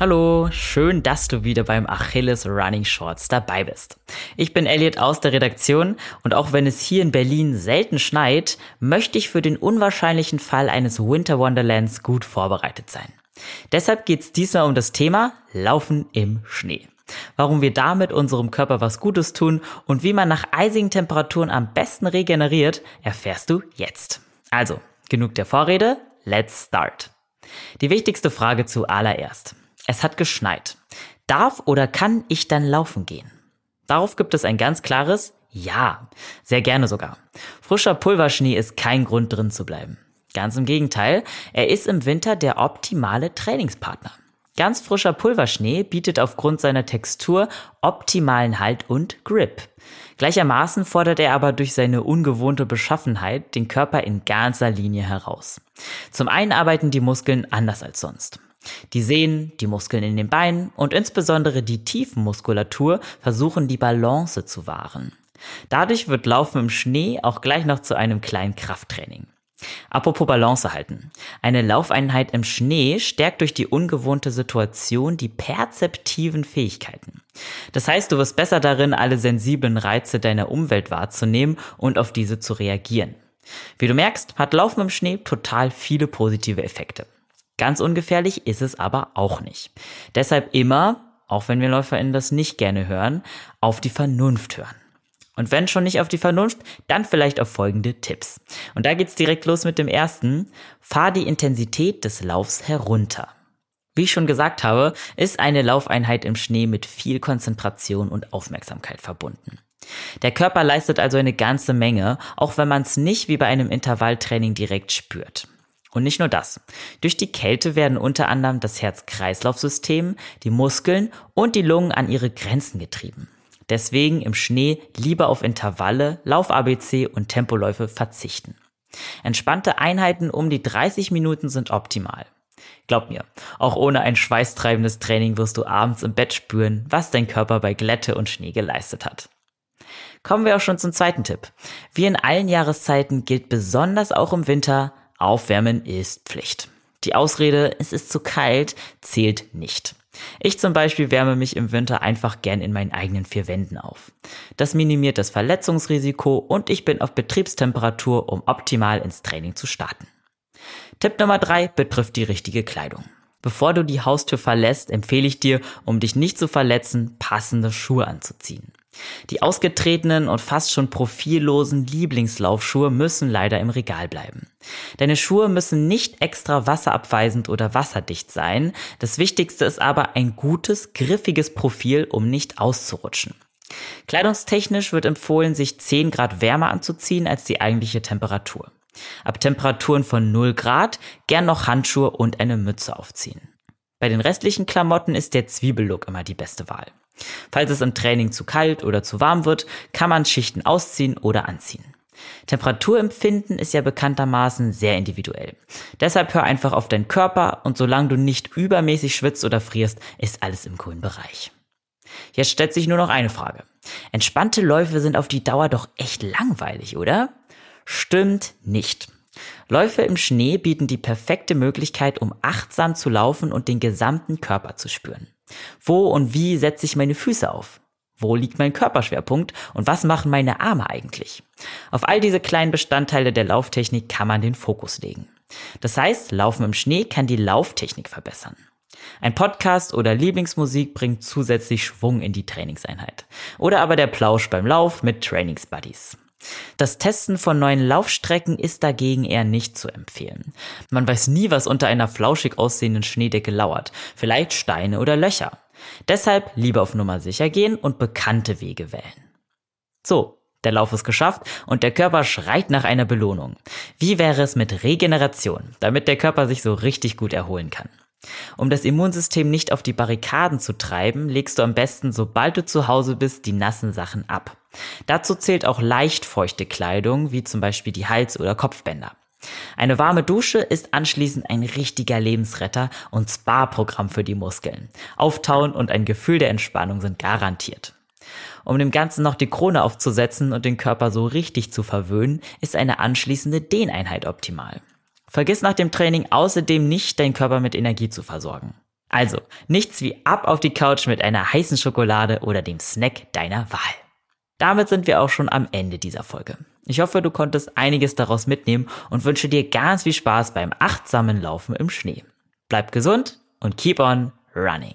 Hallo, schön, dass du wieder beim Achilles Running Shorts dabei bist. Ich bin Elliot aus der Redaktion und auch wenn es hier in Berlin selten schneit, möchte ich für den unwahrscheinlichen Fall eines Winter Wonderlands gut vorbereitet sein. Deshalb geht es diesmal um das Thema Laufen im Schnee. Warum wir damit unserem Körper was Gutes tun und wie man nach eisigen Temperaturen am besten regeneriert, erfährst du jetzt. Also, genug der Vorrede, let's start. Die wichtigste Frage zuallererst. Es hat geschneit. Darf oder kann ich dann laufen gehen? Darauf gibt es ein ganz klares Ja. Sehr gerne sogar. Frischer Pulverschnee ist kein Grund drin zu bleiben. Ganz im Gegenteil, er ist im Winter der optimale Trainingspartner. Ganz frischer Pulverschnee bietet aufgrund seiner Textur optimalen Halt und Grip. Gleichermaßen fordert er aber durch seine ungewohnte Beschaffenheit den Körper in ganzer Linie heraus. Zum einen arbeiten die Muskeln anders als sonst. Die Sehnen, die Muskeln in den Beinen und insbesondere die Tiefenmuskulatur versuchen die Balance zu wahren. Dadurch wird Laufen im Schnee auch gleich noch zu einem kleinen Krafttraining. Apropos Balance halten. Eine Laufeinheit im Schnee stärkt durch die ungewohnte Situation die perzeptiven Fähigkeiten. Das heißt, du wirst besser darin, alle sensiblen Reize deiner Umwelt wahrzunehmen und auf diese zu reagieren. Wie du merkst, hat Laufen im Schnee total viele positive Effekte. Ganz ungefährlich ist es aber auch nicht. Deshalb immer, auch wenn wir LäuferInnen das nicht gerne hören, auf die Vernunft hören. Und wenn schon nicht auf die Vernunft, dann vielleicht auf folgende Tipps. Und da geht's direkt los mit dem ersten. Fahr die Intensität des Laufs herunter. Wie ich schon gesagt habe, ist eine Laufeinheit im Schnee mit viel Konzentration und Aufmerksamkeit verbunden. Der Körper leistet also eine ganze Menge, auch wenn man es nicht wie bei einem Intervalltraining direkt spürt. Und nicht nur das. Durch die Kälte werden unter anderem das Herz-Kreislauf-System, die Muskeln und die Lungen an ihre Grenzen getrieben. Deswegen im Schnee lieber auf Intervalle, Lauf-ABC und Tempoläufe verzichten. Entspannte Einheiten um die 30 Minuten sind optimal. Glaub mir, auch ohne ein schweißtreibendes Training wirst du abends im Bett spüren, was dein Körper bei Glätte und Schnee geleistet hat. Kommen wir auch schon zum zweiten Tipp. Wie in allen Jahreszeiten gilt besonders auch im Winter, Aufwärmen ist Pflicht. Die Ausrede, es ist zu kalt, zählt nicht. Ich zum Beispiel wärme mich im Winter einfach gern in meinen eigenen vier Wänden auf. Das minimiert das Verletzungsrisiko und ich bin auf Betriebstemperatur, um optimal ins Training zu starten. Tipp Nummer drei betrifft die richtige Kleidung. Bevor du die Haustür verlässt, empfehle ich dir, um dich nicht zu verletzen, passende Schuhe anzuziehen. Die ausgetretenen und fast schon profillosen Lieblingslaufschuhe müssen leider im Regal bleiben. Deine Schuhe müssen nicht extra wasserabweisend oder wasserdicht sein. Das Wichtigste ist aber ein gutes, griffiges Profil, um nicht auszurutschen. Kleidungstechnisch wird empfohlen, sich 10 Grad wärmer anzuziehen als die eigentliche Temperatur. Ab Temperaturen von 0 Grad gern noch Handschuhe und eine Mütze aufziehen. Bei den restlichen Klamotten ist der Zwiebellook immer die beste Wahl. Falls es im Training zu kalt oder zu warm wird, kann man Schichten ausziehen oder anziehen. Temperaturempfinden ist ja bekanntermaßen sehr individuell. Deshalb hör einfach auf deinen Körper und solange du nicht übermäßig schwitzt oder frierst, ist alles im grünen Bereich. Jetzt stellt sich nur noch eine Frage. Entspannte Läufe sind auf die Dauer doch echt langweilig, oder? Stimmt nicht. Läufe im Schnee bieten die perfekte Möglichkeit, um achtsam zu laufen und den gesamten Körper zu spüren. Wo und wie setze ich meine Füße auf? Wo liegt mein Körperschwerpunkt und was machen meine Arme eigentlich? Auf all diese kleinen Bestandteile der Lauftechnik kann man den Fokus legen. Das heißt, Laufen im Schnee kann die Lauftechnik verbessern. Ein Podcast oder Lieblingsmusik bringt zusätzlich Schwung in die Trainingseinheit. Oder aber der Plausch beim Lauf mit Trainingsbuddies. Das Testen von neuen Laufstrecken ist dagegen eher nicht zu empfehlen. Man weiß nie, was unter einer flauschig aussehenden Schneedecke lauert. Vielleicht Steine oder Löcher. Deshalb lieber auf Nummer sicher gehen und bekannte Wege wählen. So, der Lauf ist geschafft und der Körper schreit nach einer Belohnung. Wie wäre es mit Regeneration, damit der Körper sich so richtig gut erholen kann? Um das Immunsystem nicht auf die Barrikaden zu treiben, legst du am besten, sobald du zu Hause bist, die nassen Sachen ab. Dazu zählt auch leicht feuchte Kleidung, wie zum Beispiel die Hals- oder Kopfbänder. Eine warme Dusche ist anschließend ein richtiger Lebensretter und Spa-Programm für die Muskeln. Auftauen und ein Gefühl der Entspannung sind garantiert. Um dem Ganzen noch die Krone aufzusetzen und den Körper so richtig zu verwöhnen, ist eine anschließende Dehneinheit optimal. Vergiss nach dem Training außerdem nicht, deinen Körper mit Energie zu versorgen. Also, nichts wie ab auf die Couch mit einer heißen Schokolade oder dem Snack deiner Wahl. Damit sind wir auch schon am Ende dieser Folge. Ich hoffe, du konntest einiges daraus mitnehmen und wünsche dir ganz viel Spaß beim achtsamen Laufen im Schnee. Bleib gesund und keep on running.